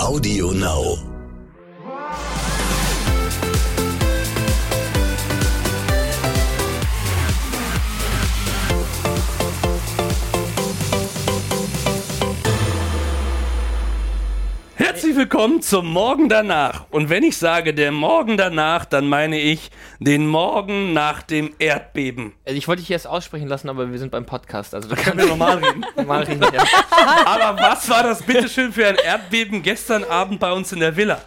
Audio Now. Herzlich willkommen zum Morgen danach. Und wenn ich sage der Morgen danach, dann meine ich den Morgen nach dem Erdbeben. Also ich wollte dich erst aussprechen lassen, aber wir sind beim Podcast. Also da Können wir normal reden. normal reden. Ja. Aber was war das bitteschön für ein Erdbeben gestern Abend bei uns in der Villa?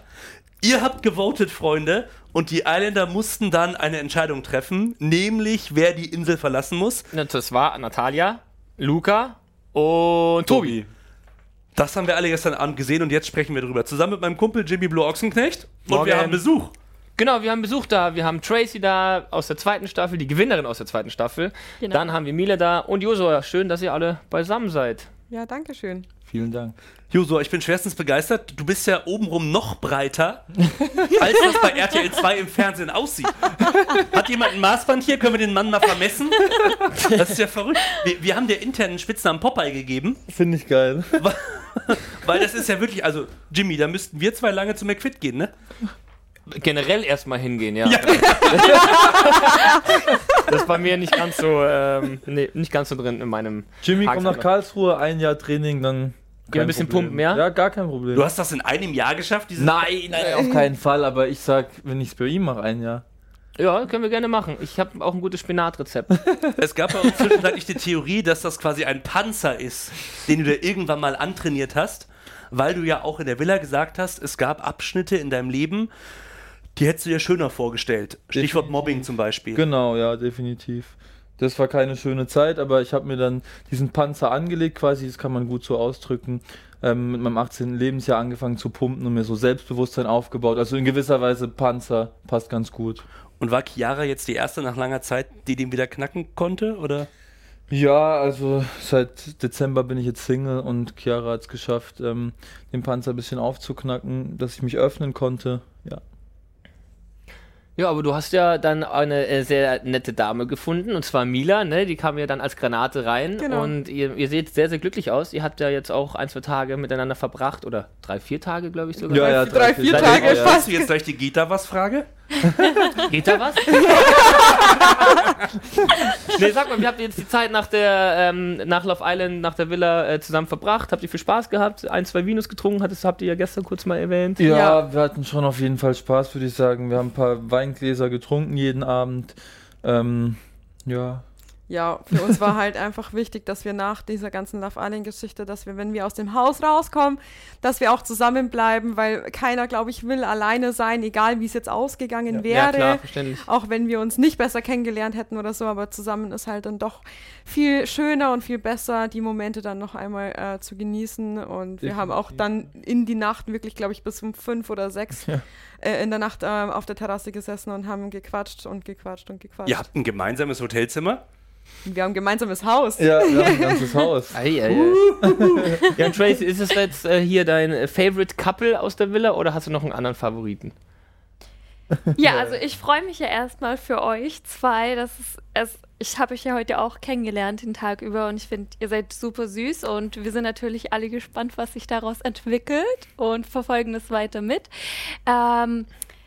Ihr habt gewotet, Freunde, und die Islander mussten dann eine Entscheidung treffen, nämlich wer die Insel verlassen muss. Das war Natalia, Luca und Tobi. Das haben wir alle gestern Abend gesehen und jetzt sprechen wir drüber. Zusammen mit meinem Kumpel Jimmy Blue Ochsenknecht. Und Morgen. wir haben Besuch. Genau, wir haben Besuch da. Wir haben Tracy da aus der zweiten Staffel, die Gewinnerin aus der zweiten Staffel. Genau. Dann haben wir Mila da und Josua. Schön, dass ihr alle beisammen seid. Ja, danke schön. Vielen Dank. Joso, ich bin schwerstens begeistert. Du bist ja obenrum noch breiter, als das bei RTL 2 im Fernsehen aussieht. Hat jemand ein Maßband hier? Können wir den Mann mal vermessen? Das ist ja verrückt. Wir, wir haben der internen Spitznamen Popeye gegeben, Finde ich geil. weil, weil das ist ja wirklich, also Jimmy, da müssten wir zwei lange zu McFit gehen, ne? Generell erstmal hingehen, ja. das ist bei mir nicht ganz so, ähm, nee, nicht ganz so drin in meinem. Jimmy kommt nach. Karlsruhe, ein Jahr Training, dann. Geh ein bisschen pumpen, ja? Ja, gar kein Problem. Du hast das in einem Jahr geschafft, dieses nein, nein, auf keinen Fall, aber ich sag, wenn ich es bei ihm mache, ein Jahr. Ja, können wir gerne machen. Ich habe auch ein gutes Spinatrezept. Es gab bei uns zwischenzeitlich die Theorie, dass das quasi ein Panzer ist, den du dir irgendwann mal antrainiert hast, weil du ja auch in der Villa gesagt hast, es gab Abschnitte in deinem Leben, die hättest du dir schöner vorgestellt. Stichwort Definitiv. Mobbing zum Beispiel. Genau, ja, definitiv. Das war keine schöne Zeit, aber ich habe mir dann diesen Panzer angelegt, quasi, das kann man gut so ausdrücken. Ähm, mit meinem 18. Lebensjahr angefangen zu pumpen und mir so Selbstbewusstsein aufgebaut. Also in gewisser Weise Panzer passt ganz gut. Und war Chiara jetzt die erste nach langer Zeit, die den wieder knacken konnte? Oder? Ja, also seit Dezember bin ich jetzt Single und Chiara hat es geschafft, ähm, den Panzer ein bisschen aufzuknacken, dass ich mich öffnen konnte. Ja. Ja, aber du hast ja dann eine äh, sehr nette Dame gefunden, und zwar Mila, ne? Die kam ja dann als Granate rein Genau. und ihr, ihr seht sehr, sehr glücklich aus. Ihr habt ja jetzt auch ein, zwei Tage miteinander verbracht oder drei, vier Tage, glaube ich sogar. Ja, ja, drei, vier Tage, Tage ja. Hast du jetzt gleich die Gita was Frage? Geht da was? nee, sag mal, wie habt ihr jetzt die Zeit nach der ähm, nach Love Island, nach der Villa äh, zusammen verbracht? Habt ihr viel Spaß gehabt? Ein, zwei Vinos getrunken? Hattest, habt ihr ja gestern kurz mal erwähnt. Ja, Ja. wir hatten schon auf jeden Fall Spaß, würde ich sagen. Wir haben ein paar Weingläser getrunken jeden Abend. Ähm, ja. Ja, für uns war halt einfach wichtig, dass wir nach dieser ganzen Love Island-Geschichte, dass wir, wenn wir aus dem Haus rauskommen, dass wir auch zusammenbleiben, weil keiner, glaube ich, will alleine sein, egal wie es jetzt ausgegangen Ja. wäre. Ja, klar, verständlich. Auch wenn wir uns nicht besser kennengelernt hätten oder so, aber zusammen ist halt dann doch viel schöner und viel besser, die Momente dann noch einmal äh, zu genießen. Und wir haben auch dann in die Nacht wirklich, glaube ich, bis um fünf oder sechs Ja. äh, in der Nacht äh, auf der Terrasse gesessen und haben gequatscht und gequatscht und gequatscht. Ihr habt ein gemeinsames Hotelzimmer? Wir haben ein gemeinsames Haus. Ja, wir haben ein ganzes Haus. Ei, ei, ei. ja, und Tracy, ist es jetzt äh, hier dein Favorite Couple aus der Villa oder hast du noch einen anderen Favoriten? Ja, also ich freue mich ja erstmal für euch zwei. Das ist es. Ich habe euch ja heute auch kennengelernt den Tag über und ich finde, ihr seid super süß und wir sind natürlich alle gespannt, was sich daraus entwickelt und verfolgen das weiter mit. Ähm,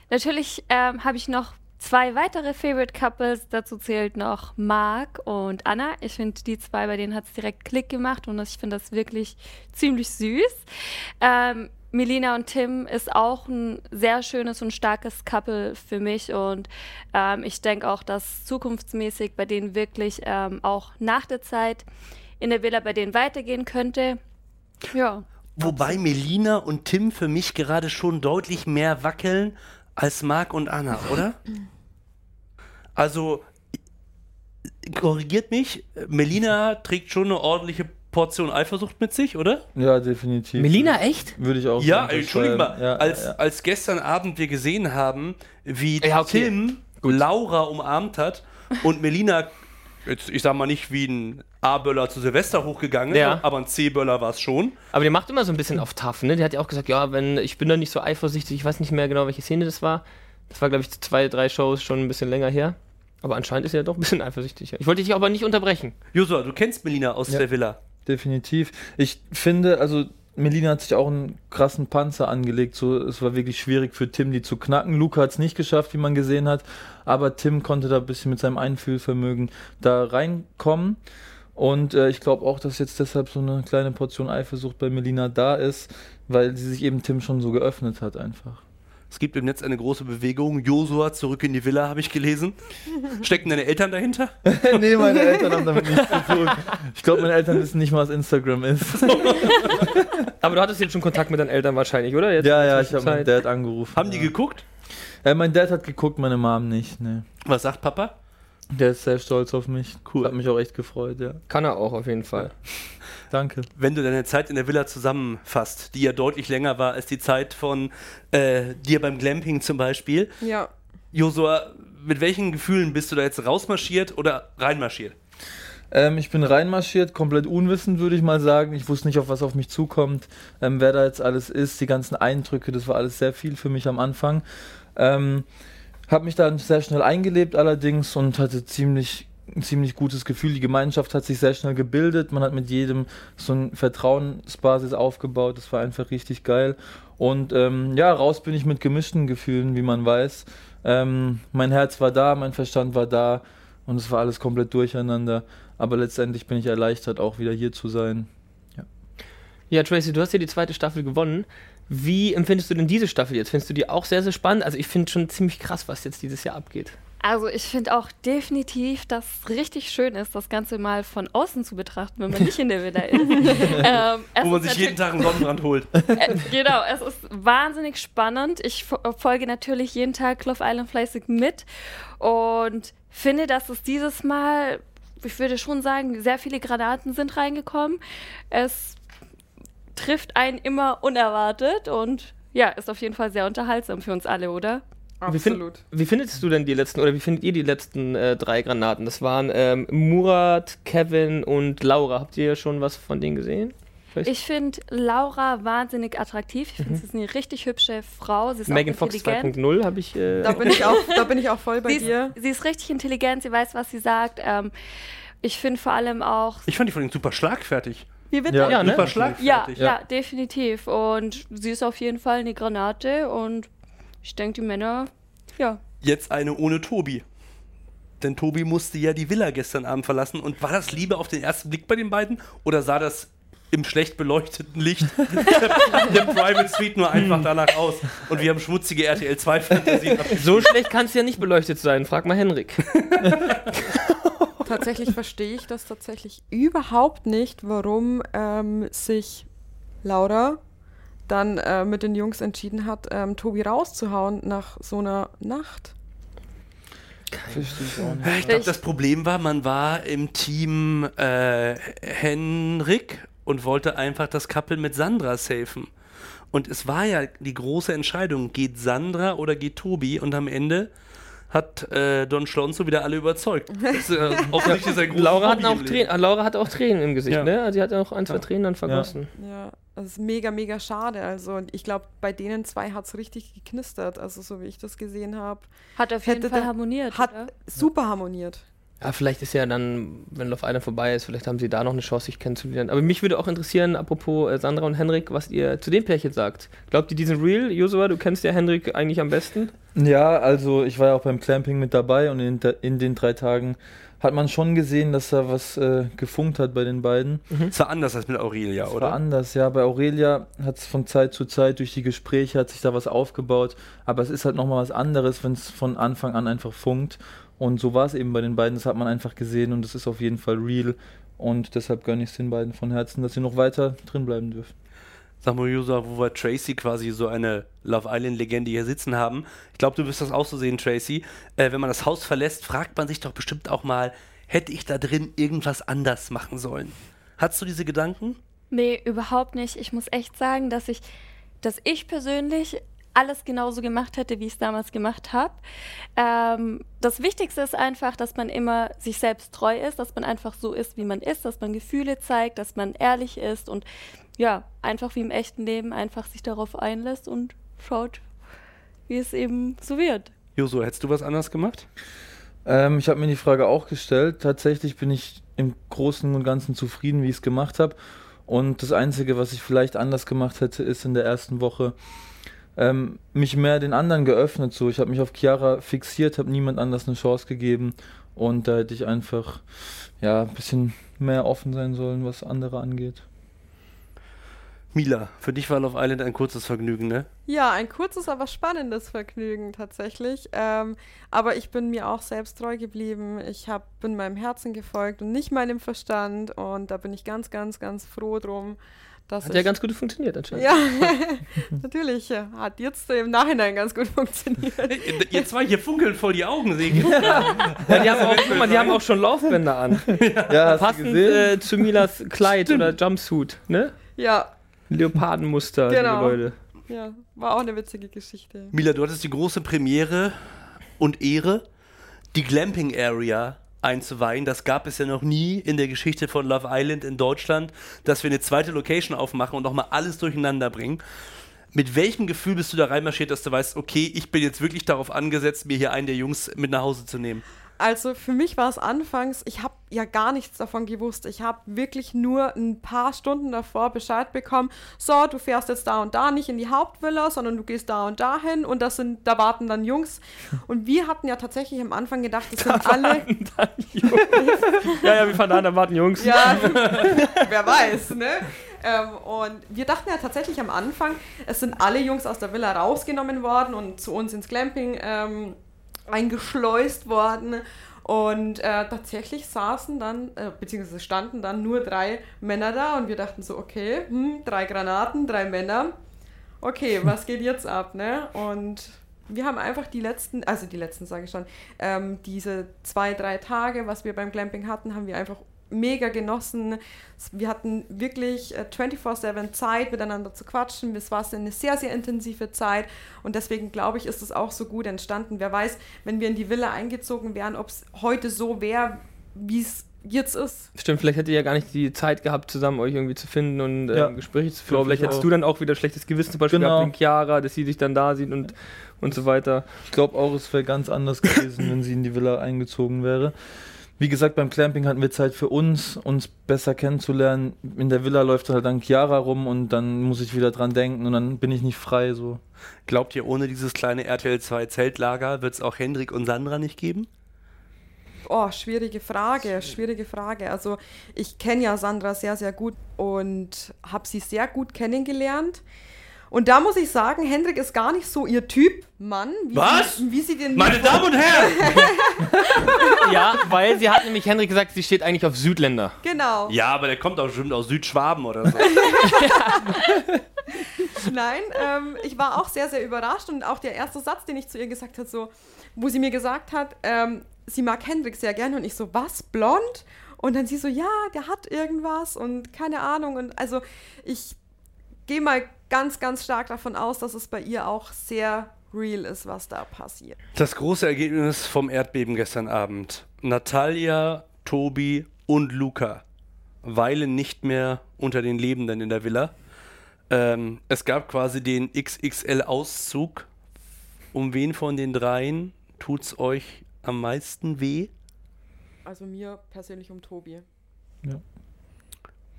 natürlich ähm, habe ich noch zwei weitere Favorite Couples. Dazu zählt noch Marc und Anna. Ich finde, die zwei, bei denen hat es direkt Klick gemacht und ich finde das wirklich ziemlich süß. Ähm, Melina und Tim ist auch ein sehr schönes und starkes Couple für mich und ähm, ich denke auch, dass zukunftsmäßig bei denen wirklich ähm, auch nach der Zeit in der Villa bei denen weitergehen könnte. Ja. Wobei Melina und Tim für mich gerade schon deutlich mehr wackeln als Marc und Anna, oder? Also, korrigiert mich, Melina trägt schon eine ordentliche Portion Eifersucht mit sich, oder? Ja, definitiv. Melina, echt? Würde ich auch Ja, unterschreiben. entschuldigung mal, Ja, als, ja. als gestern Abend wir gesehen haben, wie Ja, okay. Tim Laura umarmt hat und Melina, jetzt, ich sag mal nicht wie ein A-Böller zu Silvester hochgegangen ist, Ja. aber ein C-Böller war es schon. Aber der macht immer so ein bisschen auf tough, ne? Der hat ja auch gesagt, ja, wenn ich bin da nicht so eifersüchtig, ich weiß nicht mehr genau, welche Szene das war. Das war, glaube ich, zwei, drei Shows schon ein bisschen länger her. Aber anscheinend ist er doch ein bisschen eifersüchtig. Ich wollte dich aber nicht unterbrechen. Josua, du kennst Melina aus Ja. der Villa. Definitiv. Ich finde, also Melina hat sich auch einen krassen Panzer angelegt. So, es war wirklich schwierig für Tim, die zu knacken. Luca hat es nicht geschafft, wie man gesehen hat. Aber Tim konnte da ein bisschen mit seinem Einfühlvermögen da reinkommen. Und äh, ich glaube auch, dass jetzt deshalb so eine kleine Portion Eifersucht bei Melina da ist, weil sie sich eben Tim schon so geöffnet hat einfach. Es gibt im Netz eine große Bewegung. Josua zurück in die Villa, habe ich gelesen. Stecken deine Eltern dahinter? nee, meine Eltern haben damit nichts zu tun. Ich glaube, meine Eltern wissen nicht mal, was Instagram ist. Aber du hattest jetzt schon Kontakt mit deinen Eltern wahrscheinlich, oder? Jetzt ja, ja, ich habe meinen Dad angerufen. Haben ja. die geguckt? Äh, mein Dad hat geguckt, meine Mom nicht. Nee. Was sagt Papa? Der ist sehr stolz auf mich. Cool. Hat mich auch echt gefreut, ja. Kann er auch auf jeden Fall. Danke. Wenn du deine Zeit in der Villa zusammenfasst, die ja deutlich länger war als die Zeit von äh, dir beim Glamping zum Beispiel. Ja. Josua, mit welchen Gefühlen bist du da jetzt rausmarschiert oder reinmarschiert? Ähm, ich bin reinmarschiert, komplett unwissend, würde ich mal sagen. Ich wusste nicht, auf was auf mich zukommt, ähm, wer da jetzt alles ist, die ganzen Eindrücke, das war alles sehr viel für mich am Anfang. Ähm, habe mich dann sehr schnell eingelebt allerdings und hatte ziemlich ein ziemlich gutes Gefühl. Die Gemeinschaft hat sich sehr schnell gebildet. Man hat mit jedem so eine Vertrauensbasis aufgebaut. Das war einfach richtig geil. Und ähm, ja, raus bin ich mit gemischten Gefühlen, wie man weiß. Ähm, mein Herz war da, mein Verstand war da und es war alles komplett durcheinander. Aber letztendlich bin ich erleichtert, auch wieder hier zu sein. Ja, ja Tracy, du hast ja die zweite Staffel gewonnen. Wie empfindest du denn diese Staffel jetzt? Findest du die auch sehr, sehr spannend? Also ich finde schon ziemlich krass, was jetzt dieses Jahr abgeht. Also ich finde auch definitiv, dass es richtig schön ist, das Ganze mal von außen zu betrachten, wenn man nicht in der Villa ist. ähm, Wo man sich jeden Tag einen Sonnenbrand holt. Äh, genau, es ist wahnsinnig spannend. Ich folge natürlich jeden Tag Love Island fleißig mit und finde, dass es dieses Mal, ich würde schon sagen, sehr viele Granaten sind reingekommen. Es trifft einen immer unerwartet und ja, ist auf jeden Fall sehr unterhaltsam für uns alle, oder? Absolut. Wie, find, wie findest du denn die letzten, oder wie findet ihr die letzten äh, drei Granaten? Das waren ähm, Murat, Kevin und Laura. Habt ihr schon was von denen gesehen? Vielleicht? Ich finde Laura wahnsinnig attraktiv. Ich finde, mhm. sie ist eine richtig hübsche Frau. Sie ist Megan Fox 2.0 habe ich. Äh da, bin ich auch, da bin ich auch voll bei sie dir. Ist, sie ist richtig intelligent, sie weiß, was sie sagt. Ähm, ich finde vor allem auch. Ich fand die von ihnen super schlagfertig. Wie bitte? Ja, ja ne? ja, ja, definitiv. Und sie ist auf jeden Fall eine Granate und ich denke, die Männer, ja. Jetzt eine ohne Tobi. Denn Tobi musste ja die Villa gestern Abend verlassen. Und war das Liebe auf den ersten Blick bei den beiden? Oder sah das im schlecht beleuchteten Licht der Private Suite nur einfach danach aus? Und wir haben schmutzige RTL 2 Fantasien. So schlecht kann es ja nicht beleuchtet sein. Frag mal Henrik. tatsächlich verstehe ich das tatsächlich überhaupt nicht, warum ähm, sich Laura dann äh, mit den Jungs entschieden hat, ähm, Tobi rauszuhauen nach so einer Nacht. Ich glaube, das Problem war, man war im Team äh, Henrik und wollte einfach das Couple mit Sandra safen. Und es war ja die große Entscheidung, geht Sandra oder geht Tobi? Und am Ende hat äh, Don Schlonzo wieder alle überzeugt. Das, äh, offensichtlich sein Laura, hat auch Tränen, Laura hatte auch Tränen im Gesicht, ja. ne? Sie hat auch ein, zwei ja. Tränen dann vergossen. Ja, ja. das ist mega, mega schade. Also ich glaube, bei denen zwei hat es richtig geknistert, also so wie ich das gesehen habe. Hat auf jeden Fall harmoniert. Hat oder? super harmoniert. Ja, vielleicht ist ja dann, wenn Love Island vorbei ist, vielleicht haben sie da noch eine Chance, sich kennenzulernen. Aber mich würde auch interessieren, apropos äh, Sandra und Henrik, was ihr zu dem Pärchen sagt. Glaubt ihr, die sind real? Josua, du kennst ja Henrik eigentlich am besten. Ja, also ich war ja auch beim Clamping mit dabei und in, in den drei Tagen hat man schon gesehen, dass da was äh, gefunkt hat bei den beiden. Mhm. Es war anders als mit Aurelia, es oder? War anders, ja. Bei Aurelia hat es von Zeit zu Zeit durch die Gespräche hat sich da was aufgebaut. Aber es ist halt nochmal was anderes, wenn es von Anfang an einfach funkt. Und so war es eben bei den beiden, das hat man einfach gesehen und es ist auf jeden Fall real. Und deshalb gönne ich es den beiden von Herzen, dass sie noch weiter drin bleiben dürfen. Sag mal, User, wo wir Tracy quasi so eine Love Island-Legende hier sitzen haben. Ich glaube, du wirst das auch so sehen, Tracy. Äh, wenn man das Haus verlässt, fragt man sich doch bestimmt auch mal, hätte ich da drin irgendwas anders machen sollen? Hattest du diese Gedanken? Nee, überhaupt nicht. Ich muss echt sagen, dass ich, dass ich persönlich alles genauso gemacht hätte, wie ich es damals gemacht habe. Ähm, das Wichtigste ist einfach, dass man immer sich selbst treu ist, dass man einfach so ist, wie man ist, dass man Gefühle zeigt, dass man ehrlich ist und ja, einfach wie im echten Leben einfach sich darauf einlässt und schaut, wie es eben so wird. Joso, hättest du was anders gemacht? Ähm, ich habe mir die Frage auch gestellt. Tatsächlich bin ich im Großen und Ganzen zufrieden, wie ich es gemacht habe. Und das Einzige, was ich vielleicht anders gemacht hätte, ist in der ersten Woche ähm, mich mehr den anderen geöffnet. So, ich habe mich auf Chiara fixiert, habe niemand anders eine Chance gegeben und da hätte ich einfach ja ein bisschen mehr offen sein sollen, was andere angeht. Mila, für dich war Love Island ein kurzes Vergnügen, ne? Ja, ein kurzes, aber spannendes Vergnügen tatsächlich. Ähm, aber ich bin mir auch selbst treu geblieben. Ich hab, bin meinem Herzen gefolgt und nicht meinem Verstand. Und da bin ich ganz, ganz, ganz froh drum. Hat ich ja ganz gut funktioniert anscheinend. ja, natürlich. Hat jetzt im Nachhinein ganz gut funktioniert. Ihr zwei hier funkeln voll die Augen, sehen. Ja, die, haben auch, guck mal, die haben auch schon Laufbänder an. Ja, Passend äh, zu Milas Kleid oder Jumpsuit, ne? Ja, Leopardenmuster, Genau. die Leute. ja, war auch eine witzige Geschichte. Mila, du hattest die große Premiere und Ehre, die Glamping Area einzuweihen. Das gab es ja noch nie in der Geschichte von Love Island in Deutschland, dass wir eine zweite Location aufmachen und nochmal alles durcheinander bringen. Mit welchem Gefühl bist du da reinmarschiert, dass du weißt, okay, ich bin jetzt wirklich darauf angesetzt, mir hier einen der Jungs mit nach Hause zu nehmen? Also für mich war es anfangs, ich habe ja gar nichts davon gewusst. Ich habe wirklich nur ein paar Stunden davor Bescheid bekommen, so, du fährst jetzt da und da nicht in die Hauptvilla, sondern du gehst da und dahin und das sind, da warten dann Jungs. Und wir hatten ja tatsächlich am Anfang gedacht, das sind alle. Ja, ja, wir fahren an, da warten Jungs. Ja, wer weiß, ne? Ähm, und wir dachten ja tatsächlich am Anfang, es sind alle Jungs aus der Villa rausgenommen worden und zu uns ins Glamping ähm, eingeschleust worden. Und äh, tatsächlich saßen dann, äh, beziehungsweise standen dann nur drei Männer da und wir dachten so, okay, hm, drei Granaten, drei Männer. Okay, was geht jetzt ab, ne? Und wir haben einfach die letzten, also die letzten sage ich schon, ähm, diese zwei, drei Tage, was wir beim Glamping hatten, haben wir einfach mega genossen. Wir hatten wirklich äh, 24-7 Zeit, miteinander zu quatschen. Es war eine sehr, sehr intensive Zeit und deswegen glaube ich, ist es auch so gut entstanden. Wer weiß, wenn wir in die Villa eingezogen wären, ob es heute so wäre, wie es jetzt ist. Stimmt, vielleicht hättet ihr ja gar nicht die Zeit gehabt, zusammen euch irgendwie zu finden und äh, Ja. Gespräche zu führen. Vielleicht ich hättest du dann auch wieder schlechtes Gewissen zum Beispiel Genau. gehabt wegen Chiara, dass sie dich dann da sieht und, und so weiter. Ich glaube auch, es wäre ganz anders gewesen, wenn sie in die Villa eingezogen wäre. Wie gesagt, beim Clamping hatten wir Zeit für uns, uns besser kennenzulernen. In der Villa läuft halt dann Chiara rum und dann muss ich wieder dran denken und dann bin ich nicht frei. So. Glaubt ihr, ohne dieses kleine RTL 2 Zeltlager wird es auch Hendrik und Sandra nicht geben? Oh, schwierige Frage, schwierige Frage. Also ich kenne ja Sandra sehr, sehr gut und habe sie sehr gut kennengelernt. Und da muss ich sagen, Hendrik ist gar nicht so ihr Typ Mann, wie, Was? Sie, wie sie den Meine Damen und Herren! Ja, weil sie hat nämlich Henrik gesagt, sie steht eigentlich auf Südländer. Genau. Ja, aber der kommt auch bestimmt aus Südschwaben oder so. Nein, ähm, ich war auch sehr, sehr überrascht und auch der erste Satz, den ich zu ihr gesagt habe, so, wo sie mir gesagt hat, ähm, sie mag Hendrik sehr gerne und ich so, was, blond? Und dann sie so, ja, der hat irgendwas und keine Ahnung und also ich gehe mal ganz, ganz stark davon aus, dass es bei ihr auch sehr real ist, was da passiert. Das große Ergebnis vom Erdbeben gestern Abend. Natalia, Tobi und Luca weilen nicht mehr unter den Lebenden in der Villa. Ähm, es gab quasi den XXL-Auszug. Um wen von den dreien tut's euch am meisten weh? Also mir persönlich um Tobi. Ja.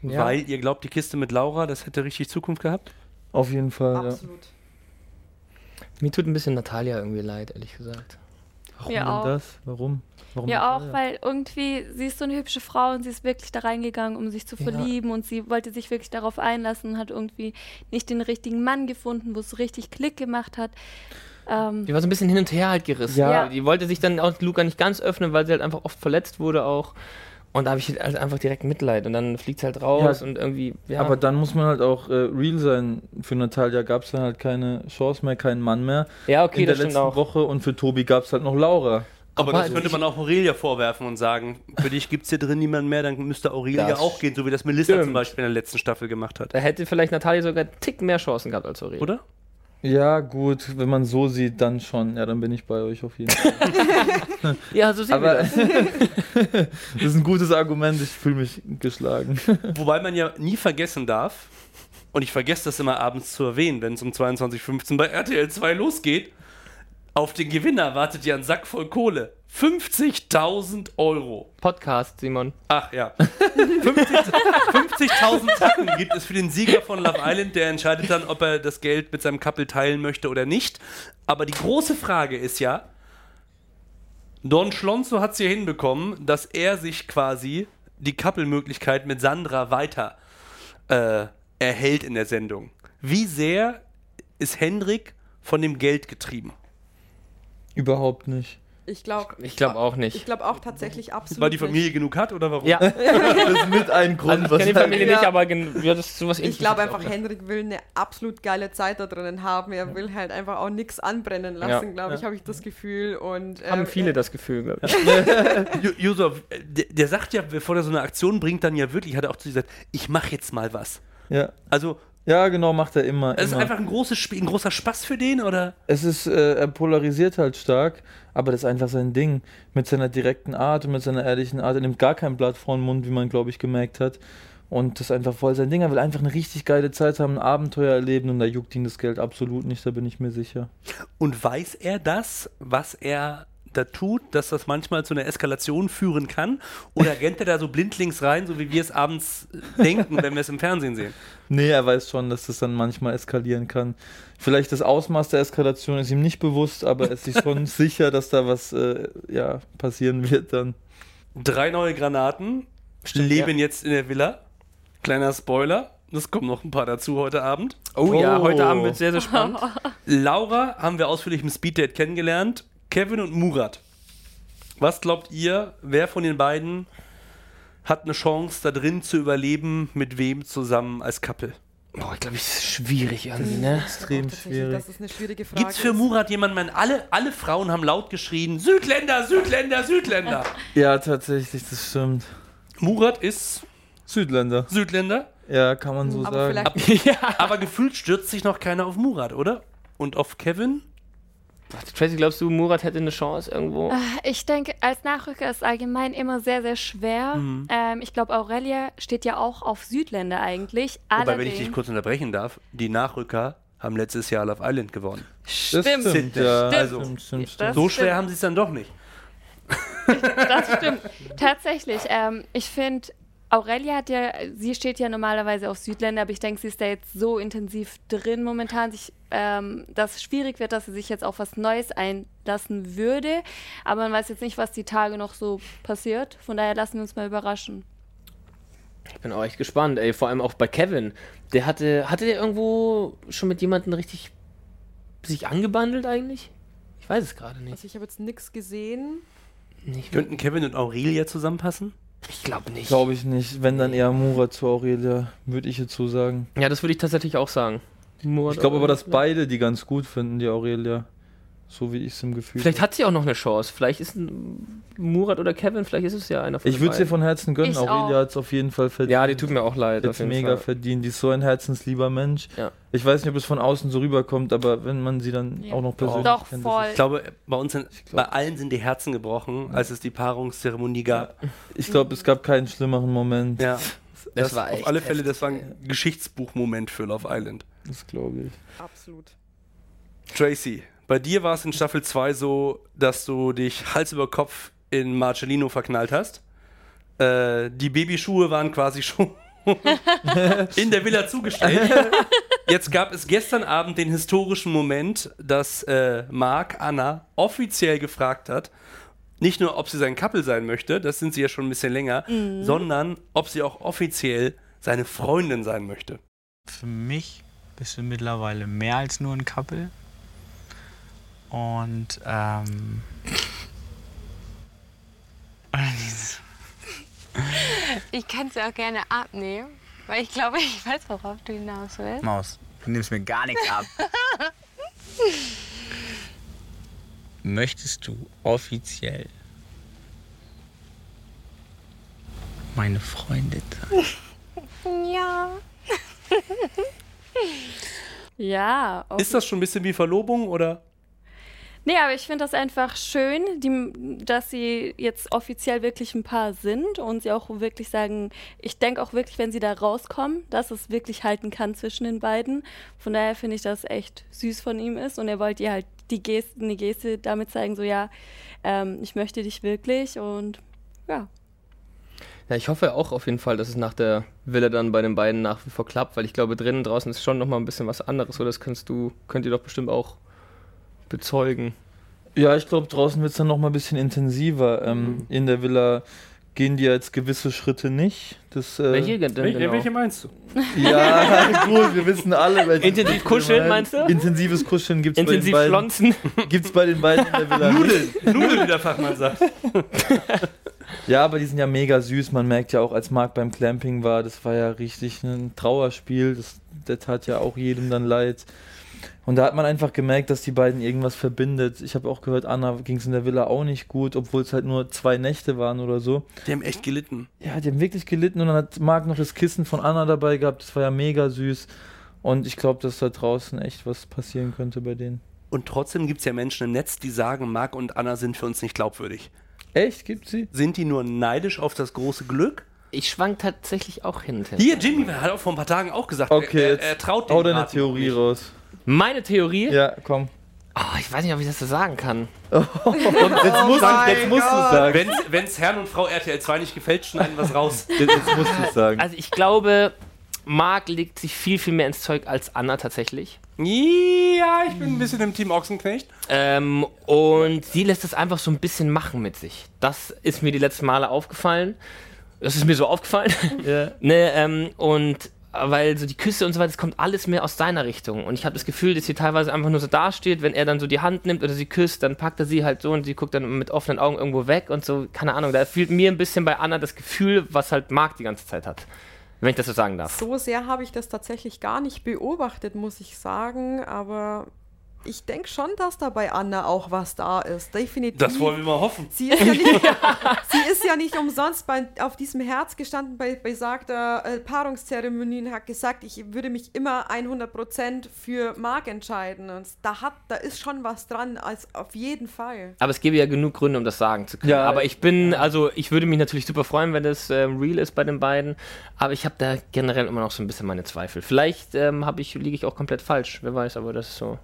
Weil ihr glaubt, die Kiste mit Laura, das hätte richtig Zukunft gehabt? Auf jeden Fall. Ja. Absolut. Mir tut ein bisschen Natalia irgendwie leid, ehrlich gesagt. Warum Mir denn auch. das? Warum? Warum Ja, auch, weil irgendwie, sie ist so eine hübsche Frau und sie ist wirklich da reingegangen, um sich zu Ja. verlieben und sie wollte sich wirklich darauf einlassen, hat irgendwie nicht den richtigen Mann gefunden, wo es richtig Klick gemacht hat. Ähm, Die war so ein bisschen hin und her halt gerissen. Ja. Die wollte sich dann auch Luca nicht ganz öffnen, weil sie halt einfach oft verletzt wurde auch. Und da habe ich halt einfach direkt Mitleid. Und dann fliegt sie halt raus Ja. und irgendwie, ja. Aber dann muss man halt auch äh, real sein. Für Natalia gab es dann halt keine Chance mehr, keinen Mann mehr. ja, okay, in der das stimmt letzten auch. Woche und für Tobi gab es halt noch Laura. Aber Aber das könnte man auch Aurelia vorwerfen und sagen, für dich gibt's hier drin niemanden mehr, dann müsste Aurelia Das auch gehen, so wie das Melissa zum stimmt. Beispiel in der letzten Staffel gemacht hat. Da hätte vielleicht Natalia sogar einen Tick mehr Chancen gehabt als Aurelia. Oder? Ja, gut, wenn man so sieht, dann schon. Ja, dann bin ich bei euch auf jeden Fall. Ja, so sehen Aber wir das. das ist ein gutes Argument, ich fühle mich geschlagen. Wobei man ja nie vergessen darf, und ich vergesse das immer abends zu erwähnen, wenn es um 22.15 Uhr bei RTL 2 losgeht, auf den Gewinner wartet ja ein Sack voll Kohle. 50.000 Euro. Podcast, Simon. Ach ja. 50 50.000 Tacken gibt es für den Sieger von Love Island. Der entscheidet dann, ob er das Geld mit seinem Couple teilen möchte oder nicht. Aber die große Frage ist ja, Don Schlonzo hat es hier hinbekommen, dass er sich quasi die Couple-Möglichkeit mit Sandra weiter äh, erhält in der Sendung. Wie sehr ist Hendrik von dem Geld getrieben? Überhaupt nicht. Ich glaube Ich glaube auch nicht. ich glaube auch tatsächlich absolut. Weil die Familie genug hat oder warum? ja, Das ist mit ein Grund, also ich kenne die Familie Ja. nicht, aber ja, das ist sowas Nicht. Ich glaube einfach. Henrik will eine absolut geile Zeit da drinnen haben. Er will halt einfach auch nichts anbrennen lassen, Ja. glaube ich, habe ich das Gefühl. Und, Haben ähm, viele äh, das Gefühl, glaube ich. Yusuf, äh, der, der sagt ja, bevor er so eine Aktion bringt, dann ja wirklich, hat er auch zu dir gesagt, ich mache jetzt mal was. Ja. Also, ja, genau, macht er immer. es ist immer. einfach ein, großes Spiel, ein großer Spaß für den, oder? Es ist, äh, er polarisiert halt stark, aber das ist einfach sein Ding. Mit seiner direkten Art und mit seiner ehrlichen Art. Er nimmt gar kein Blatt vor den Mund, wie man, glaube ich, gemerkt hat. Und das ist einfach voll sein Ding. Er will einfach eine richtig geile Zeit haben, ein Abenteuer erleben und da juckt ihn das Geld absolut nicht, da bin ich mir sicher. Und weiß er das, was er da tut, dass das manchmal zu einer Eskalation führen kann? Oder rennt er da so blindlings rein, so wie wir es abends äh, denken, wenn wir es im Fernsehen sehen? Nee, er weiß schon, dass das dann manchmal eskalieren kann. Vielleicht das Ausmaß der Eskalation ist ihm nicht bewusst, aber er ist sich schon sicher, dass da was äh, ja, passieren wird dann. Drei neue Granaten leben jetzt in der Villa. Kleiner Spoiler, es kommen noch ein paar dazu heute Abend. Oh, ja, Oh. heute Abend wird sehr, sehr spannend. Laura haben wir ausführlich im Speeddate kennengelernt. Kevin und Murat. Was glaubt ihr, wer von den beiden hat eine Chance, da drin zu überleben, mit wem zusammen als Couple? Boah, ich glaube, es ist schwierig irgendwie, ne? Extrem schwierig. Das ist eine schwierige Frage. Gibt's für ist. Murat jemanden, man, alle, alle Frauen haben laut geschrien, Südländer, Südländer, Südländer. Ja, tatsächlich, das stimmt. Murat ist Südländer. Südländer, Ja, kann man so Aber sagen. vielleicht ja. aber gefühlt stürzt sich noch keiner auf Murat, oder? Und auf Kevin? Tracy, glaubst du, Murat hätte eine Chance irgendwo? Ich denke, als Nachrücker ist allgemein immer sehr, sehr schwer. Mhm. Ähm, ich glaube, Aurelia steht ja auch auf Südländer eigentlich. Wobei, wenn ich dich kurz unterbrechen darf, die Nachrücker haben letztes Jahr Love Island gewonnen. Das Stimmt. stimmt, ja. Also, stimmt, stimmt, stimmt. So stimmt. schwer haben sie es dann doch nicht. Das stimmt. Tatsächlich. Ähm, ich finde, Aurelia hat ja, sie steht ja normalerweise auf Südländer, aber ich denke, sie ist da jetzt so intensiv drin momentan, sich, ähm, dass es schwierig wird, dass sie sich jetzt auf was Neues einlassen würde. Aber man weiß jetzt nicht, was die Tage noch so passiert. Von daher lassen wir uns mal überraschen. Ich bin auch echt gespannt, ey. Vor allem auch bei Kevin. Der hatte, hatte der irgendwo schon mit jemandem richtig sich angebandelt eigentlich? Ich weiß es gerade nicht. Also ich habe jetzt nichts gesehen. nicht Könnten Kevin und Aurelia zusammenpassen? Ich glaube nicht. Glaube ich nicht. Wenn dann eher Murat zu Aurelia, würde ich jetzt so sagen. Ja, das würde ich tatsächlich auch sagen. Murat Ich glaube aber, dass beide die ganz gut finden, die Aurelia. So wie ich es im Gefühl Vielleicht hat sie auch noch eine Chance. Vielleicht ist ein Murat oder Kevin, vielleicht ist es ja einer von Ich würde es ihr von Herzen gönnen. Ich Aurelia hat es auf jeden Fall verdient. Ja, die tut mir auch leid. Jetzt Auf jeden mega Fall. verdient. Die ist so ein herzenslieber Mensch. Ja. Ich weiß nicht, ob es von außen so rüberkommt, aber wenn man sie dann Ja. auch noch persönlich Doch, kennt. das voll. Ich glaube, bei uns sind, glaub- bei allen sind die Herzen gebrochen, als es die Paarungszeremonie gab. Ich glaube, es gab keinen schlimmeren Moment. Ja, Das war auf echt alle Fälle, das war ein Geschichtsbuchmoment für Love Island. Das glaube ich. Absolut. Tracy, bei dir war es in Staffel 2 so, dass du dich Hals über Kopf in Marcellino verknallt hast. Äh, die Babyschuhe waren quasi schon in der Villa zugestellt. Jetzt gab es gestern Abend den historischen Moment, dass äh, Marc Anna offiziell gefragt hat, nicht nur, ob sie sein Couple sein möchte, das sind sie ja schon ein bisschen länger, sondern ob sie auch offiziell seine Freundin sein möchte. Für mich bist du mittlerweile mehr als nur ein Couple. Und ähm, Ich kann es ja auch gerne abnehmen, weil ich glaube, ich weiß, worauf du hinaus willst. Maus, du nimmst mir gar nichts ab. Möchtest du offiziell meine Freundin sein? Ja. Ja. Ist das schon ein bisschen wie Verlobung oder? Nee, aber ich finde das einfach schön, die, dass sie jetzt offiziell wirklich ein Paar sind und sie auch wirklich sagen, ich denke auch wirklich, wenn sie da rauskommen, dass es wirklich halten kann zwischen den beiden. Von daher finde ich, dass es echt süß von ihm ist und er wollte ihr halt die Geste, eine Geste damit zeigen, so ja, ähm, ich möchte dich wirklich und ja. Ja, ich hoffe auch auf jeden Fall, dass es nach der Welle dann bei den beiden nach wie vor klappt, weil ich glaube, drinnen draußen ist schon nochmal ein bisschen was anderes, oder das könntest du, könnt ihr doch bestimmt auch bezeugen. Ja, ich glaube, draußen wird es dann noch mal ein bisschen intensiver. Ähm, in der Villa gehen die jetzt gewisse Schritte nicht. Das, äh, welche denn Welche, genau? welche meinst du? Ja, gut, wir wissen alle. welche Intensiv kuscheln, meinst du? Intensives Kuscheln gibt es bei, den Intensiv beiden- flonzen. gibt's bei den beiden in der Villa nicht. Nudeln, Nudeln, wie der Fachmann sagt. Ja, aber die sind ja mega süß. Man merkt ja auch, als Marc beim Clamping war, das war ja richtig ein Trauerspiel. Das, das tat ja auch jedem dann leid. Und da hat man einfach gemerkt, dass die beiden irgendwas verbindet. Ich habe auch gehört, Anna ging es in der Villa auch nicht gut, obwohl es halt nur zwei Nächte waren oder so. Die haben echt gelitten. Ja, die haben wirklich gelitten und dann hat Marc noch das Kissen von Anna dabei gehabt. Das war ja mega süß. Und ich glaube, dass da draußen echt was passieren könnte bei denen. Und trotzdem gibt es ja Menschen im Netz, die sagen, Marc und Anna sind für uns nicht glaubwürdig. Echt? Gibt sie? Sind die nur neidisch auf das große Glück? Ich schwank tatsächlich auch hin. und her. Hier, Jimmy hat auch vor ein paar Tagen auch gesagt, Okay, er, er, er traut Hau dem deine Martin Theorie nicht. raus. Meine Theorie? Ja, komm. Oh, ich weiß nicht, ob ich das so sagen kann. Jetzt musst, du, jetzt musst du sagen. Wenn's, wenn's Herrn und Frau RTL 2 nicht gefällt, schneiden wir es raus. Jetzt, jetzt musst du es sagen. Also ich glaube, Marc legt sich viel, viel mehr ins Zeug als Anna tatsächlich. Ja, ich bin ein bisschen im Team Ochsenknecht. Ähm, und sie lässt es einfach so ein bisschen machen mit sich. Das ist mir die letzten Male aufgefallen. Das ist mir so aufgefallen. ne, ähm, und weil so die Küsse und so weiter, das kommt alles mehr aus seiner Richtung. Und ich habe das Gefühl, dass sie teilweise einfach nur so dasteht, wenn er dann so die Hand nimmt oder sie küsst, dann packt er sie halt so und sie guckt dann mit offenen Augen irgendwo weg und so, keine Ahnung. Da fühlt mir ein bisschen bei Anna das Gefühl, was halt Marc die ganze Zeit hat. Wenn ich das so sagen darf. So sehr habe ich das tatsächlich gar nicht beobachtet, muss ich sagen, aber ich denke schon, dass da bei Anna auch was da ist. Definitiv. Das wollen wir mal hoffen. Sie ist ja nicht, sie ist ja nicht umsonst bei, auf diesem Herz gestanden bei besagter äh, Paarungszeremonie und hat gesagt, ich würde mich immer 100% für Marc entscheiden. Und da, hat, da ist schon was dran, als auf jeden Fall. Aber es gäbe ja genug Gründe, um das sagen zu können. Ja. aber ich bin, also ich würde mich natürlich super freuen, wenn das ähm, real ist bei den beiden. Aber ich habe da generell immer noch so ein bisschen meine Zweifel. Vielleicht ähm, ich, liege ich auch komplett falsch, wer weiß, aber das ist so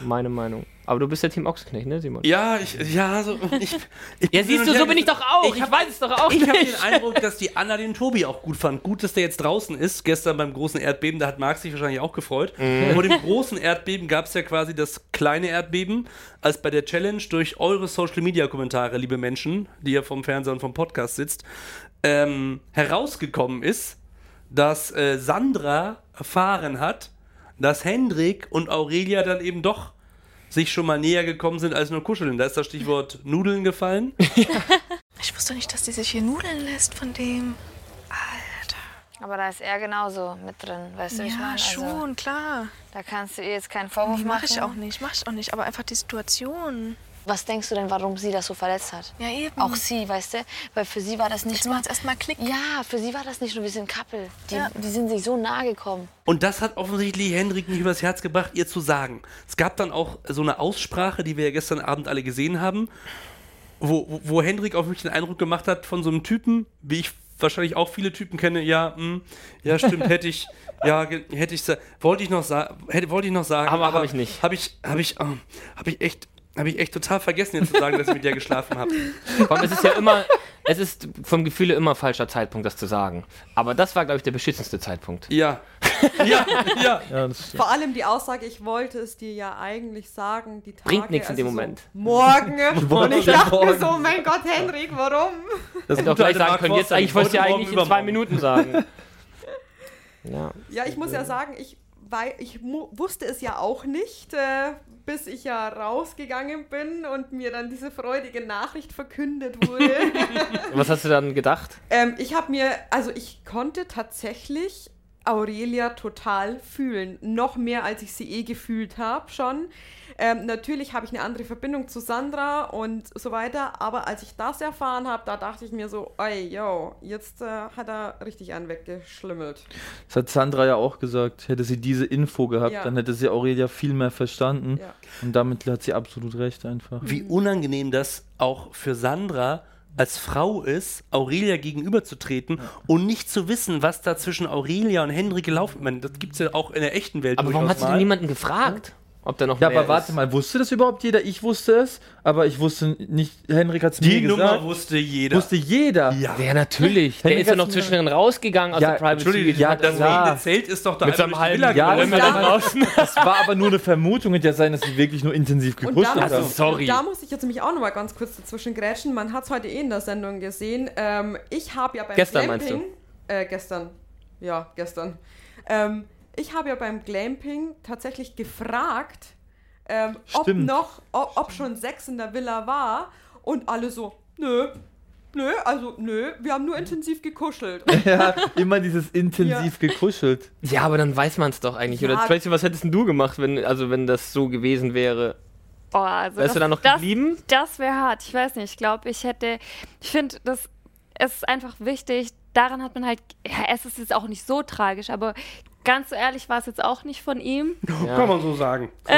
meine Meinung. Aber du bist ja Team Ochsenknecht, ne, Simon? Ja, ich, ja, so, ich, ich Ja, siehst du, so bin ich doch auch. Ich, hab- weiß es doch auch Ich habe den nicht. Eindruck, dass die Anna den Tobi auch gut fand. Gut, dass der jetzt draußen ist. Gestern beim großen Erdbeben, da hat Marc sich wahrscheinlich auch gefreut. Vor dem großen Erdbeben gab es ja quasi das kleine Erdbeben, als bei der Challenge durch eure Social Media Kommentare, liebe Menschen, die ihr vom Fernseher und vom Podcast sitzt, ähm, herausgekommen ist, dass äh, Sandra erfahren hat, dass Hendrik und Aurelia dann eben doch sich schon mal näher gekommen sind als nur kuscheln. Da ist das Stichwort Nudeln gefallen. Ich wusste nicht, dass die sich hier nudeln lässt von dem. Aber da ist er genauso mit drin, weißt du, wie ich Ja, meine? Also, schon, klar. da kannst du ihr jetzt keinen Vorwurf Nee, machen. mach ich auch nicht, mach ich auch nicht. Aber einfach die Situation. Was denkst du denn, warum sie das so verletzt hat? Ja, eben. Auch sie, weißt du? Weil für sie war das nicht Jetzt nur... macht's erstmal Klick. Ja, für sie war das nicht nur, wir sind Couple. Die, Ja. die sind sich so nahe gekommen. Und das hat offensichtlich Hendrik nicht übers Herz gebracht, ihr zu sagen. Es gab dann auch so eine Aussprache, die wir ja gestern Abend alle gesehen haben, wo, wo, wo Hendrik auf mich den Eindruck gemacht hat von so einem Typen, wie ich wahrscheinlich auch viele Typen kenne. Ja, hm, ja, stimmt, hätte ich, ja, hätte ich, wollte ich noch sagen, hätte, wollte ich noch sagen, Aber hab ich nicht. Habe ich, habe ich, ähm, habe ich echt, habe ich echt total vergessen, jetzt zu sagen, dass ich mit dir geschlafen habe. Allem, es ist ja immer, es ist vom Gefühle immer falscher Zeitpunkt, das zu sagen. Aber das war, glaube ich, der beschissenste Zeitpunkt. Ja, ja, ja. Ja. Vor allem die Aussage, ich wollte es dir ja eigentlich sagen, die Tage. also Bringt nichts in dem so Moment. Morgen. Und ich dachte mir Morgen. so, mein Gott, Henrik, warum? Das Hätte auch gleich sagen können, jetzt eigentlich wollte ich ja heute, eigentlich in zwei. Minuten sagen. Ja. Ja, ich muss ja sagen, ich, wei- ich wusste es ja auch nicht, äh, bis ich ja rausgegangen bin und mir dann diese freudige Nachricht verkündet wurde. Was hast du dann gedacht? ähm, ich habe mir, also ich konnte tatsächlich Aurelia total fühlen. Noch mehr, als ich sie eh gefühlt habe schon. Ähm, natürlich habe ich eine andere Verbindung zu Sandra und so weiter, aber als ich das erfahren habe, da dachte ich mir so, ey, yo, jetzt äh, hat er richtig einen weggeschlimmelt. Das hat Sandra ja auch gesagt. Hätte sie diese Info gehabt, Ja. dann hätte sie Aurelia viel mehr verstanden. Ja. Und damit hat sie absolut recht einfach. wie unangenehm das auch für Sandra als Frau ist, Aurelia gegenüberzutreten und nicht zu wissen, was da zwischen Aurelia und Henry gelaufen ist. Das gibt es ja auch in der echten Welt Aber warum hast du denn niemanden gefragt? Ob da noch Ja, mehr aber warte ist. mal, wusste das überhaupt jeder? Ich wusste es, aber ich wusste nicht, Henrik hat es mir Die gesagt. Nummer wusste jeder. wusste jeder. ja. Ja, natürlich. Der Henrik ist ja noch zwischendrin rausgegangen aus Ja, der Private Entschuldigung, Suite. ja, Hat das klar. Zelt ist doch da mit einfach seinem durch die halben Villa Ja, gelaufen. das da- war, draußen. das war aber nur eine Vermutung. Hätte ja sein, dass sie wirklich nur intensiv da, haben. muss, sorry. da muss ich jetzt nämlich auch noch mal ganz kurz dazwischen grätschen. Man hat es heute eh in der Sendung gesehen. Ähm, ich habe ja beim Gestern meinst Glamping... Äh, gestern. Ja, gestern. Ähm, ich habe ja beim Glamping tatsächlich gefragt, ähm, ob noch, ob, ob schon Sex in der Villa war. Und alle so, nö, nö, also nö, wir haben nur intensiv gekuschelt. ja, immer dieses intensiv gekuschelt. Ja, aber dann weiß man es doch eigentlich. Ja. Oder Tracy, was hättest denn du gemacht, wenn, also wenn das so gewesen wäre? Boah, also Wärst du da noch das, geblieben? Das wäre hart. Ich weiß nicht. Ich glaube, ich hätte. Ich finde, das es ist einfach wichtig. Daran hat man halt. Ja, es ist jetzt auch nicht so tragisch, aber ganz so ehrlich war es jetzt auch nicht von ihm. Kann man so sagen. Äh,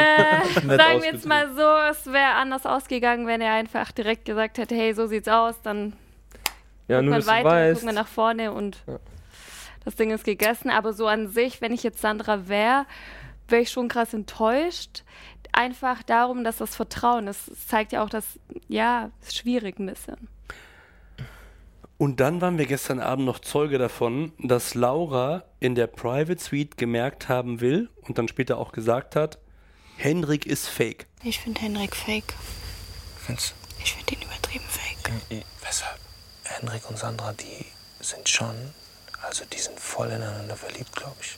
sagen wir jetzt mal so, es wäre anders ausgegangen, wenn er einfach direkt gesagt hätte, hey, so sieht's aus, dann Ja, guckt man weiter, guckt man nach vorne und Ja. das Ding ist gegessen. Aber so an sich, wenn ich jetzt Sandra wäre, wäre ich schon krass enttäuscht. Einfach darum, dass das Vertrauen ist. Es zeigt ja auch, dass, ja, es ist schwierig ein bisschen. Und dann waren wir gestern Abend noch Zeuge davon, dass Laura in der Private Suite gemerkt haben will und dann später auch gesagt hat, Henrik ist fake. Ich finde Henrik fake. Findest Ich finde ihn übertrieben fake. du? Weshalb? Henrik und Sandra, die sind schon, also die sind voll ineinander verliebt, glaube ich.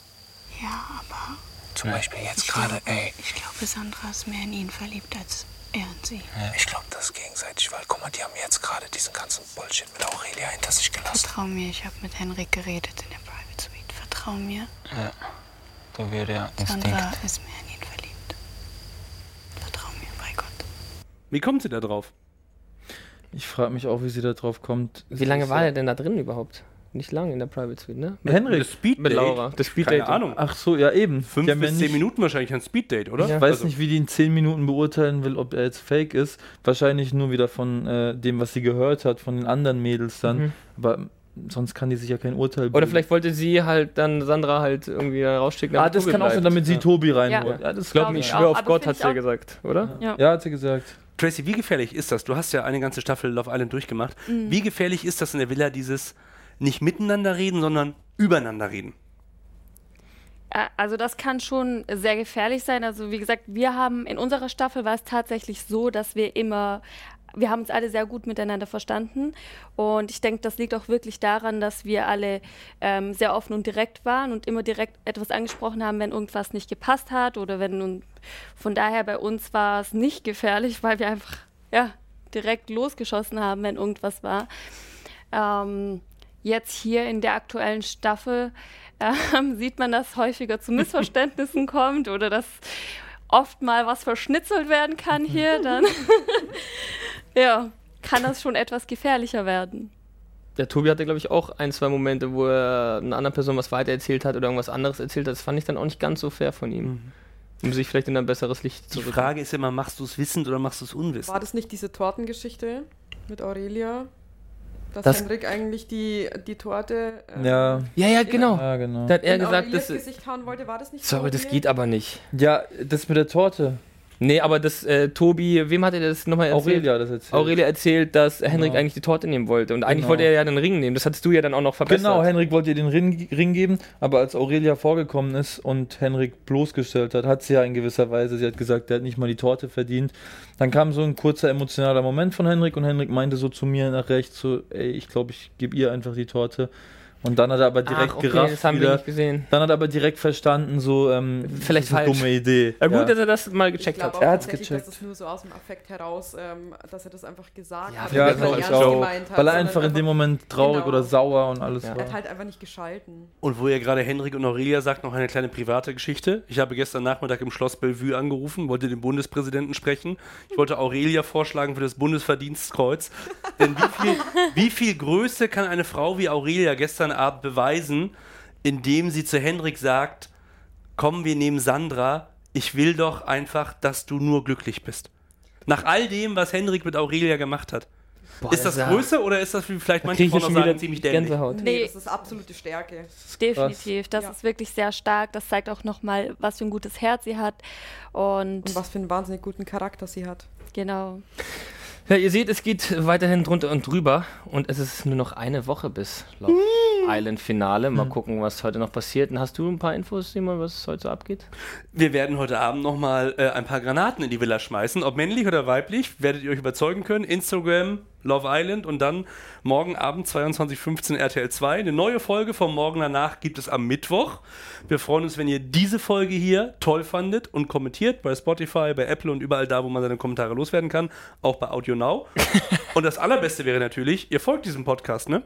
Ja, aber Zum Beispiel jetzt ich gerade, glaube, ey. ich glaube, Sandra ist mehr in ihn verliebt als er sie. Ja, ich glaube, das ist gegenseitig, weil guck mal, die haben jetzt gerade diesen ganzen Bullshit mit Aurelia hinter sich gelassen. Vertrau mir, ich habe mit Henrik geredet in der Private Suite. Vertrau mir, Da wäre der Sandra ist mehr in ihn verliebt. Vertrau mir, bei Gott. Wie kommt sie da drauf? Ich frage mich auch, wie sie da drauf kommt. Wie lange war der denn da drin überhaupt? Nicht lange in der Private Suite, ne? Henrik. Das Speed Mit Laura. Das Speed Keine Ahnung. Ach so, ja eben. Fünf bis ja zehn nicht- Minuten wahrscheinlich ein Speeddate, oder? Ja. Ich weiß Also- nicht, wie die in 10 Minuten beurteilen will, ob er jetzt fake ist. Wahrscheinlich nur wieder von äh, dem, was sie gehört hat, von den anderen Mädels dann. Mhm. Aber sonst kann die sich ja kein Urteil Oder bilden. vielleicht wollte sie halt dann Sandra halt irgendwie rausschicken. Ah, damit das Tobi kann auch sein, damit sie ja. Tobi Ja. reinholt. Ja, das Ich glaube, Glaub ich ich schwöre auf aber Gott, hat sie ja gesagt, oder? Ja. Ja, hat sie gesagt. Tracy, wie gefährlich ist das? Du hast ja eine ganze Staffel Love Island durchgemacht. Mhm. Wie gefährlich ist das in der Villa, dieses nicht miteinander reden, sondern übereinander reden? Also das kann schon sehr gefährlich sein. Also wie gesagt, wir haben in unserer Staffel war es tatsächlich so, dass wir immer, wir haben uns alle sehr gut miteinander verstanden. Und ich denke, das liegt auch wirklich daran, dass wir alle ähm, sehr offen und direkt waren und immer direkt etwas angesprochen haben, wenn irgendwas nicht gepasst hat oder wenn nun, von daher bei uns war es nicht gefährlich, weil wir einfach ja direkt losgeschossen haben, wenn irgendwas war. Ähm, jetzt hier in der aktuellen Staffel ähm, sieht man, dass häufiger zu Missverständnissen kommt oder dass oft mal was verschnitzelt werden kann hier, dann ja, kann das schon etwas gefährlicher werden. Der Tobi hatte, glaube ich, auch ein, zwei Momente, wo er einer anderen Person was weitererzählt hat oder irgendwas anderes erzählt hat. Das fand ich dann auch nicht ganz so fair von ihm. Um sich vielleicht in ein besseres Licht zu Die rücken. Frage ist immer, machst du es wissend oder machst du es unwissend? War das nicht diese Tortengeschichte mit Aurelia? Dass Das- Henrik eigentlich die, die Torte ähm, Ja, Ja, ja, genau. ja, genau. Da hat er in gesagt, Aurelias das Gesicht hauen wollte, war das nicht Sorry, das geht aber nicht. Ja, das mit der Torte. Nee, aber das äh, Tobi, wem hat er das nochmal erzählt? Aurelia das erzählt. Aurelia erzählt, dass Henrik Genau. eigentlich die Torte nehmen wollte. Und eigentlich Genau. wollte er ja den Ring nehmen. Das hattest du ja dann auch noch verbessert. Genau, Henrik wollte ihr den Ring, Ring geben, aber als Aurelia vorgekommen ist und Henrik bloßgestellt hat, hat sie ja in gewisser Weise, sie hat gesagt, der hat nicht mal die Torte verdient. Dann kam so ein kurzer emotionaler Moment von Henrik und Henrik meinte so zu mir nach rechts so, ey, ich glaube, ich gebe ihr einfach die Torte. Und dann hat er aber direkt Ach, okay, gerafft das haben wir wieder. nicht gesehen. Dann hat er aber direkt verstanden, so, ähm, Vielleicht das ist eine falsch. dumme Idee. Ja, gut, Ja. dass er das mal gecheckt hat. Er hat's tatsächlich, gecheckt. dass es nur so aus dem Affekt heraus, ähm, dass er das einfach gesagt Ja, hat. Ja, glaube ich auch. gemeint hat, Weil er einfach in dem Moment traurig Genau. oder sauer und alles Ja. Er war. hat halt einfach nicht geschalten. Und wo ihr gerade Henrik und Aurelia sagt, noch eine kleine private Geschichte. Ich habe gestern Nachmittag im Schloss Bellevue angerufen, wollte den Bundespräsidenten sprechen. Ich wollte Aurelia vorschlagen für das Bundesverdienstkreuz. Denn wie viel, wie viel Größe kann eine Frau wie Aurelia gestern Abend beweisen, indem sie zu Henrik sagt, komm, wir nehmen Sandra, ich will doch einfach, dass du nur glücklich bist. Nach all dem, was Henrik mit Aurelia gemacht hat. Boah, ist das größer oder ist das, wie vielleicht Da manche Frauen schon noch sagen, wieder ziemlich dämlich? Gänsehaut. Nee, Nee. das ist absolute Stärke. Definitiv. Das Ja. ist wirklich sehr stark. Das zeigt auch nochmal, was für ein gutes Herz sie hat. Und, Und was für einen wahnsinnig guten Charakter sie hat. genau. Ja, ihr seht, es geht weiterhin drunter und drüber und es ist nur noch eine Woche bis Love Island Finale. Mal gucken, was heute noch passiert. Und hast du ein paar Infos, Simon, was heute so abgeht? Wir werden heute Abend nochmal äh, ein paar Granaten in die Villa schmeißen. Ob männlich oder weiblich, werdet ihr euch überzeugen können. Instagram, Love Island und dann morgen Abend 22.15 RTL 2. Eine neue Folge vom Morgen danach gibt es am Mittwoch. Wir freuen uns, wenn ihr diese Folge hier toll fandet und kommentiert bei Spotify, bei Apple und überall da, wo man seine Kommentare loswerden kann. Auch bei Audio Now. und das Allerbeste wäre natürlich, ihr folgt diesem Podcast, ne?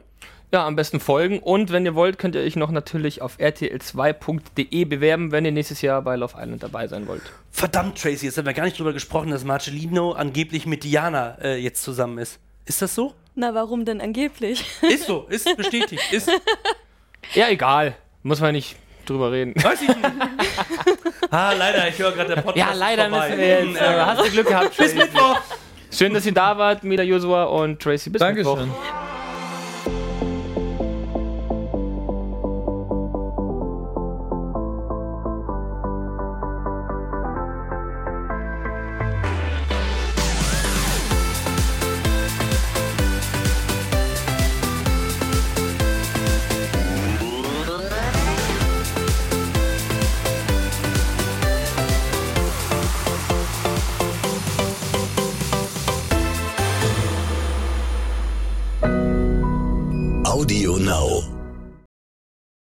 Ja, am besten folgen. Und wenn ihr wollt, könnt ihr euch noch natürlich auf rtl2.de bewerben, wenn ihr nächstes Jahr bei Love Island dabei sein wollt. Verdammt, Tracy, jetzt haben wir gar nicht drüber gesprochen, dass Marcelino angeblich mit Diana äh, jetzt zusammen ist. Ist das so? Na, warum denn angeblich? Ist so, ist bestätigt. Ist, Ja, egal. Muss man nicht drüber reden. weiß ich nicht. ah, leider, ich höre gerade der Podcast. Ja, leider vorbei. müssen wir jetzt. Äh, hast du Glück gehabt, Bis Tracy. Mittwoch. Schön, dass ihr da wart, Mila Josua und Tracy. Bis Mittwoch. Dankeschön.